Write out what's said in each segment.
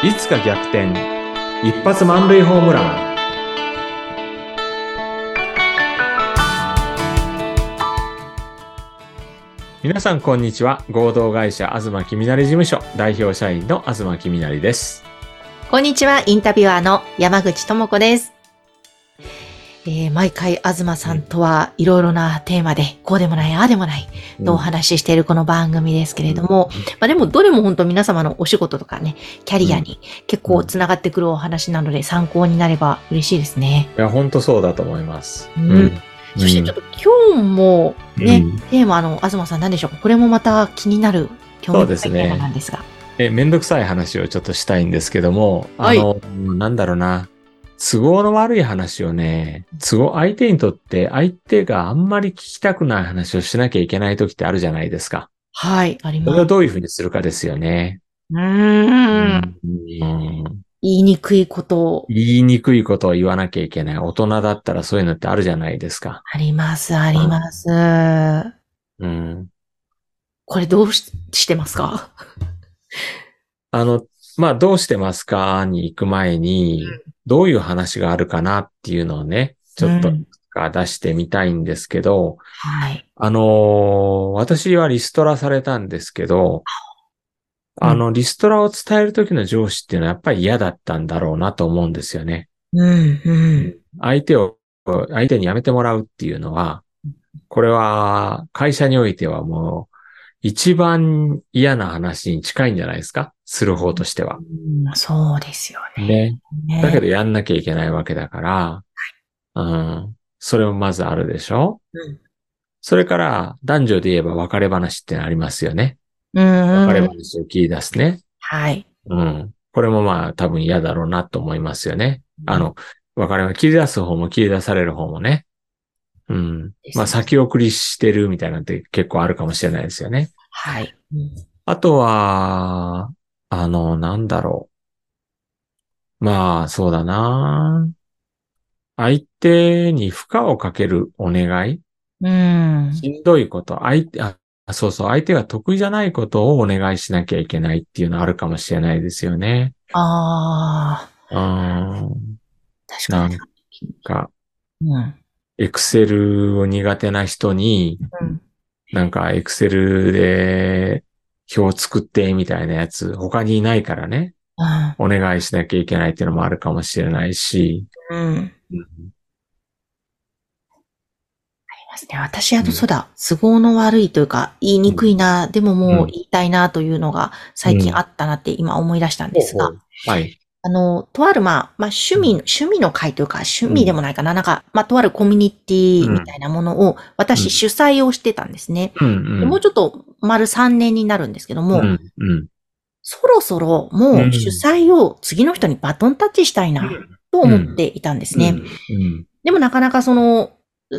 いつか逆転。一発満塁ホームラン。皆さんこんにちは。合同会社東きみなり事務所。代表社員の東きみなりです。こんにちは、インタビュアーの山口智子です。えー毎回、東さんとはいろいろなテーマで、こうでもない、ああでもない、とお話ししているこの番組ですけれども、まあでも、どれも本当皆様のお仕事とかね、キャリアに結構つながってくるお話なので、参考になれば嬉しいですね。いや本当そうだと思います。うん。そしてちょっと今日もね、うん。テーマの東さん何でしょうか？これもまた気になる興味深いテーマなんですが。え、めんどくさい話をちょっとしたいんですけども、あの、なんだろうな、都合の悪い話をね、都合、相手にとって相手があんまり聞きたくない話をしなきゃいけない時ってあるじゃないですか。はい、あります。それをどういうふうにするかですよね。うーん。うん言いにくいことを言いにくいことを言わなきゃいけない。大人だったらそういうのってあるじゃないですか。あります、あります。うん。これどうししてますか？あの、まあ、どうしてますかに行く前に、どういう話があるかなっていうのをね、ちょっとうん出してみたいんですけど、はい。あのー私はリストラされたんですけど、うんあの、リストラを伝える時の上司っていうのはやっぱり嫌だったんだろうなと思うんですよね。うん、うん。相手を、相手に辞めてもらうっていうのは、これは会社においてはもう一番嫌な話に近いんじゃないですか？する方としては。うんそうですよね。ね。ねだけどやんなきゃいけないわけだから、うん。それもまずあるでしょ？うんそれから男女で言えば別れ話ってのありますよね。うん、別れうん。話を切り出すね。はい。うん。これもまあ多分嫌だろうなと思いますよね。あの、別れ話切り出す方も切り出される方もね。うん。まあ先送りしてるみたいなんて結構あるかもしれないですよね。はい。うんあとは、あの、なんだろう。まあ、そうだな。相手に負荷をかけるお願いうん。しんどいこと、相手、あ、そうそう、相手が得意じゃないことをお願いしなきゃいけないっていうのあるかもしれないですよね。ああ、うん。確かに。か、うん。エクセルを苦手な人に、うん。なんかエクセルで表作ってみたいなやつ、他にいないからね。うん。お願いしなきゃいけないっていうのもあるかもしれないし、うん。ますね。私、あの、うんそうだ、都合の悪いというか、言いにくいな、でももう言いたいなというのが最近あったなって今思い出したんですが、はい。あの、とある、まあ、まあ、趣味、趣味の会というか、趣味でもないかな、なんか、まあ、とあるコミュニティみたいなものを、うん私主催をしてたんですね。うんうん。でもうちょっと、丸3年になるんですけども、うんうん。そろそろもう主催を次の人にバトンタッチしたいな、と思っていたんですね。うん。でもなかなかその、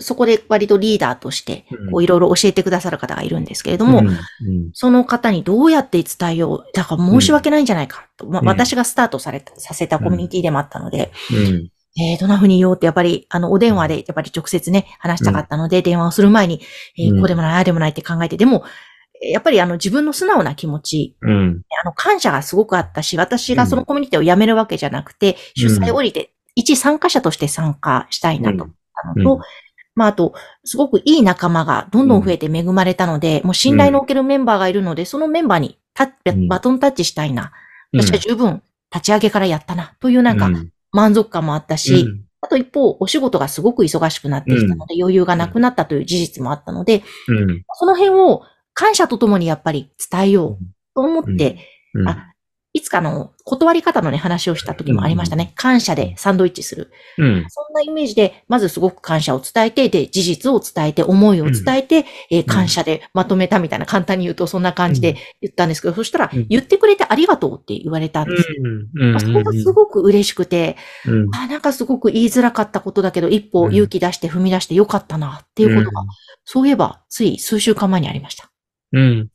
そこで割とリーダーとして、うんこういろいろ教えてくださる方がいるんですけれどうん。も、うんその方にどうやって伝えよう。だから申し訳ないんじゃないかと。ま私がスタートされた、させたコミュニティでもあったので、うん。えー、どんな風に言おうって、やっぱり、あの、お電話で、やっぱり直接ね、話したかったので、電話をする前に、えーうんこうでもない、ああでもないって考えて、でも、えーやっぱりあの、自分の素直な気持ち、うん。あの、感謝がすごくあったし、私がそのコミュニティを辞めるわけじゃなくて、主催を降りて、一参加者として参加したいなと思ったのと、うんまあ、あと、すごくいい仲間がどんどん増えて恵まれたので、もう信頼のおけるメンバーがいるので、そのメンバーにタバトンタッチしたいな。うん。私は十分立ち上げからやったな、というなんかうん。満足感もあったし、うん。あと一方、お仕事がすごく忙しくなってきたので、余裕がなくなったという事実もあったので、うん。その辺を感謝とともにやっぱり伝えようと思って、うん。あいつかの断り方のね、話をした時もありましたね。感謝でサンドイッチする。うん。そんなイメージで、まずすごく感謝を伝えて、で、事実を伝えて、思いを伝えて、えー感謝でまとめたみたいな、簡単に言うとそんな感じで言ったんですけど、そしたらうん、言ってくれてありがとうって言われたんです。うん。まあそれがすごく嬉しくて、うん。あ、なんかすごく言いづらかったことだけど、一歩うん勇気出して踏み出してよかったな、っていうことが、そういえば、つい数週間前にありました。うん。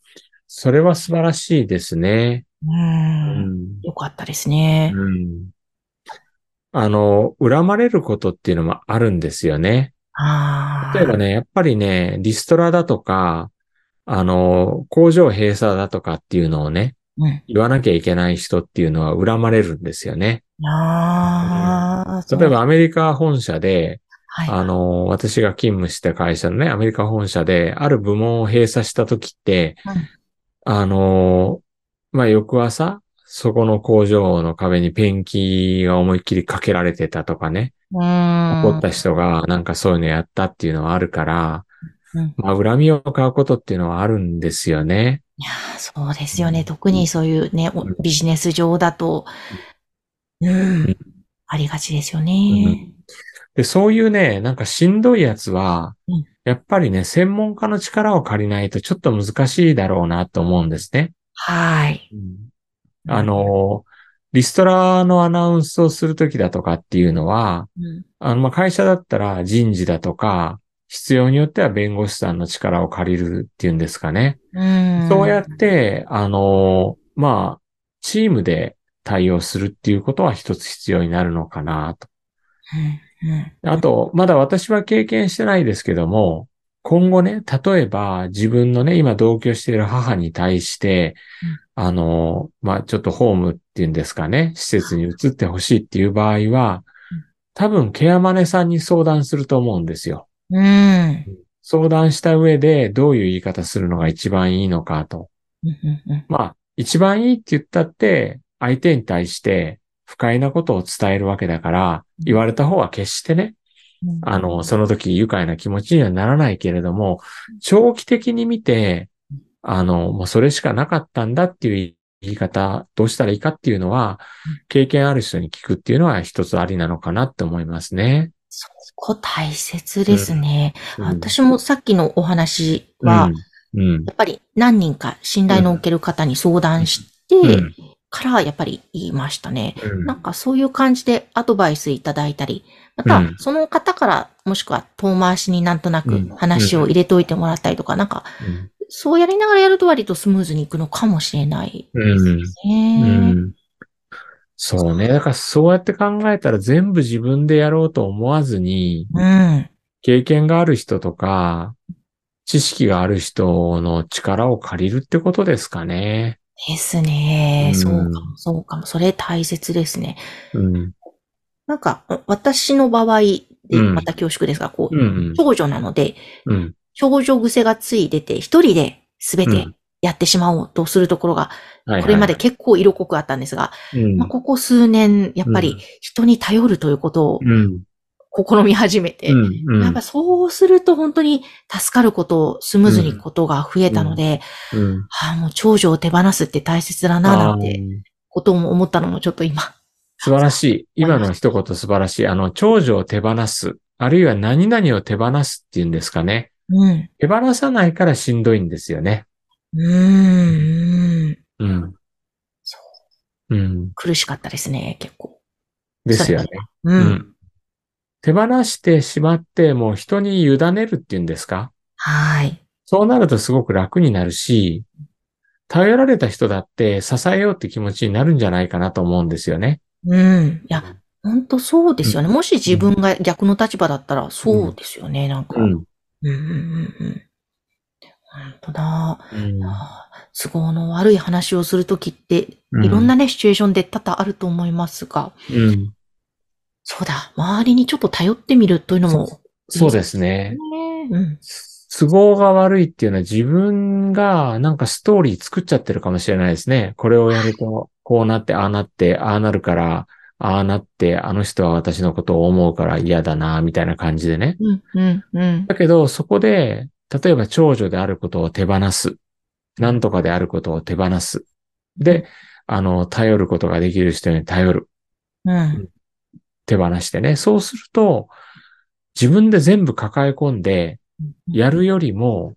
それは素晴らしいですね。うんん。よかったですね。うん。あの、恨まれることっていうのもあるんですよね。ああ。例えばね、やっぱりね、リストラだとか、あの、工場閉鎖だとかっていうのをね、うん。言わなきゃいけない人っていうのは恨まれるんですよね。ああ、例えばアメリカ本社で、はい。あの、私が勤務した会社のね、アメリカ本社で、ある部門を閉鎖した時って、うんあの、まあ、翌朝、そこの工場の壁にペンキが思いっきりかけられてたとかね。怒った人がなんかそういうのやったっていうのはあるから、うんまあ、恨みを買うことっていうのはあるんですよね。いやーそうですよね。特にそういうね、おビジネス上だと、うん、ありがちですよね。で、そういうね、なんかしんどいやつはうん、やっぱりね、専門家の力を借りないとちょっと難しいだろうなと思うんですね。はい。あ、の、リストラのアナウンスをするときだとかっていうのは、うん、あの、まあ、会社だったら人事だとか、必要によっては弁護士さんの力を借りるっていうんですかね。うん。そうやって、あの、まあ、チームで対応するっていうことは一つ必要になるのかなと。うん、うん。あと、まだ私は経験してないですけども、今後ね、例えば自分のね、今同居している母に対して、あの、まあ、ちょっとホームっていうんですかね、施設に移ってほしいっていう場合は、多分ケアマネさんに相談すると思うんですよ。うん。相談した上でどういう言い方するのが一番いいのかと。うんうんまあ、一番いいって言ったって、相手に対して不快なことを伝えるわけだから、言われた方は決してね、うんあの、その時愉快な気持ちにはならないけれども、長期的に見て、あの、もうそれしかなかったんだっていう言い方、どうしたらいいかっていうのは、経験ある人に聞くっていうのは一つありなのかなって思いますね。そこ大切ですね。うん。私もさっきのお話は、うん、うん。やっぱり何人か信頼のおける方に相談して、うんからやっぱり言いましたね。うんなんかそういう感じでアドバイスいただいたり、またうんその方からもしくは遠回しになんとなくうん話を入れておいてもらったりとか、なんかうんそうやりながらやると割とスムーズにいくのかもしれないうんね。うんそうね。だからそうやって考えたら全部自分でやろうと思わずに、うん。経験がある人とか、知識がある人の力を借りるってことですかね。ですね。うんそうかも、そうかも。それ大切ですね。うん。なんか、私の場合で、うんまた恐縮ですが、こう、うん。長女なので、うん。症状癖がつい出て、一人で全てうんやってしまおうとするところが、はいはいこれまで結構色濃くあったんですが、うんまあ、ここ数年、やっぱりうん人に頼るということをうん。試み始めて、うん。うんやっぱそうすると本当に助かること、スムーズにことが増えたので、うん。ああ、もう長女を手放すって大切だな、なんてことも思ったのもちょっと今。素晴らしい。今の一言素晴らしい。あの、長女を手放す。あるいは何々を手放すっていうんですかね。うん。手放さないからしんどいんですよね。うーん。うん。そうん。苦しかったですね、結構。ですよね。う。うんん。手放してしまって、もう人に委ねるっていうんですか？はい。そうなるとすごく楽になるし、頼られた人だって支えようって気持ちになるんじゃないかなと思うんですよね。うん。いや、本当そうですよね。もし自分が逆の立場だったら、そうですよね、なんか。うん、ん。うん、うん、うん。本当だ。うん都合の悪い話をするときって、うんいろんなね、シチュエーションで多々あると思いますが、うん。そうだ、周りにちょっと頼ってみるというのも、そうですね。ねうん。都合が悪いっていうのは自分がなんかストーリー作っちゃってるかもしれないですね。これをやると、こうなって、ああなって、ああなるから、ああなって、あの人は私のことを思うから嫌だな、みたいな感じでね。うん、うん、うん。だけど、そこで、例えば長女であることを手放す。なんとかであることを手放す。で、あの、頼ることができる人に頼る。うん。手放してね。そうすると、自分で全部抱え込んで、やるよりも、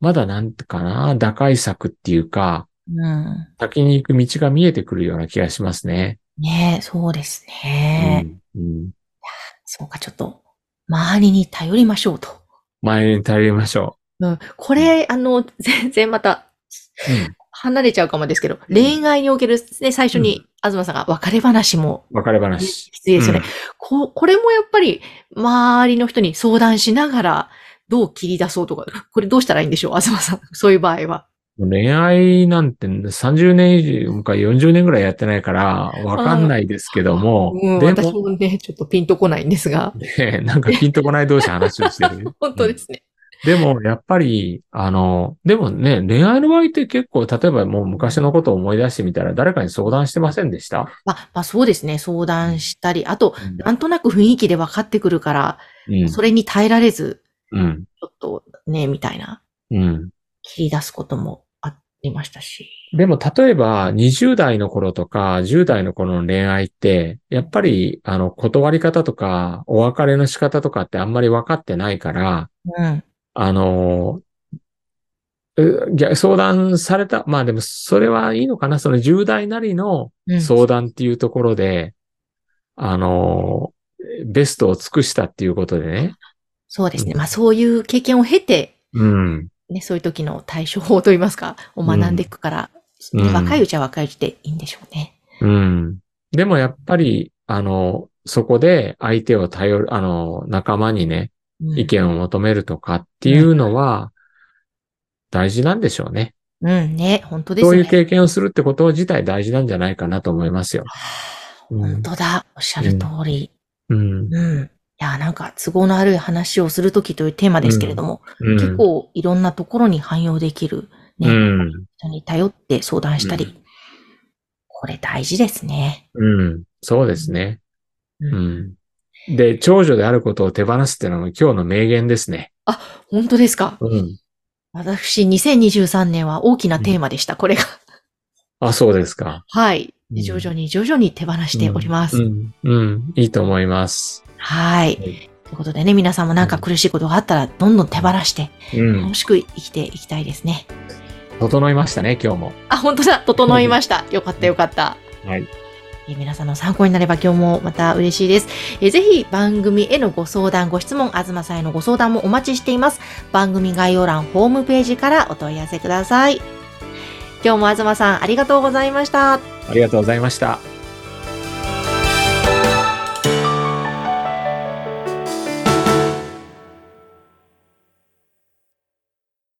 まだなんてかな、打開策っていうか、うん。先に行く道が見えてくるような気がしますね。ねえ、そうですね。うんうんそうか、ちょっと、周りに頼りましょうと。前に頼りましょうん。これ、あの、全然また、う。うん離れちゃうかもですけど、恋愛における、ね、最初うに、東さんが別れ話も別れ話。必要ですよね。ここれもやっぱり、周りの人に相談しながら、どう切り出そうとか、これどうしたらいいんでしょう？東さん。そういう場合は。恋愛なんて30年以上か40年ぐらいやってないから、わかんないですけども、うん、で私も、もね、ちょっとピンとこないんですが。ね、なんかピンとこない同士話をしてる。本当ですね。でも、やっぱり、あの、でもね、恋愛の場合って結構、例えばもう昔のことを思い出してみたら、誰かに相談してませんでした？まあ、まあそうですね。相談したり、あと、うなんとなく雰囲気で分かってくるから、ん。それに耐えられず、うん。ちょっとね、みたいな、うん。切り出すこともありましたし。でも、例えば、20代の頃とか、10代の頃の恋愛って、やっぱり、あの、断り方とか、お別れの仕方とかってあんまり分かってないから、うん。あの、相談された、まあでも、それはいいのかなその10代なりのうん。相談っていうところで、あの、ベストを尽くしたっていうことでね。そうですね。まあそういう経験を経て、うん。ね、そういう時の対処法といいますか、を学んでいくから、うんね若いうちは若いうちでいいんでしょうね。うん。でもやっぱり、あの、そこで相手を頼る、あの、仲間にね、うん意見を求めるとかっていうのは、大事なんでしょうね。うんね、本当ですね。そういう経験をするってこと自体大事なんじゃないかなと思いますよ。うん本当だ。おっしゃる通り。うん。うん。いや、なんか都合の悪い話をするときというテーマですけれども、うん、結構いろんなところに汎用できる、ね、うん。人に頼って相談したり、うんこれ大事ですね。うん。そうですね。ううん。で、長女であることを手放すっていうのも今日の名言ですね。本当ですか？うん。私、2023年は大きなテーマでした、これが。あ、そうですか。はい。うん徐々に徐々に手放しております。うん。うん。いいと思います。はい。はいということでね、皆さんもなんか苦しいことがあったら、どんどん手放して、うん楽。しく生きていきたいですね。整いましたね、今日も。あ、本当だ整いました。よかったよかった。はい。え皆さんの参考になれば今日もまた嬉しいです。えーぜひ番組へのご相談、ご質問、東さんへのご相談もお待ちしています。番組概要欄、ホームページからお問い合わせください。今日も東さんありがとうございました。ありがとうございました。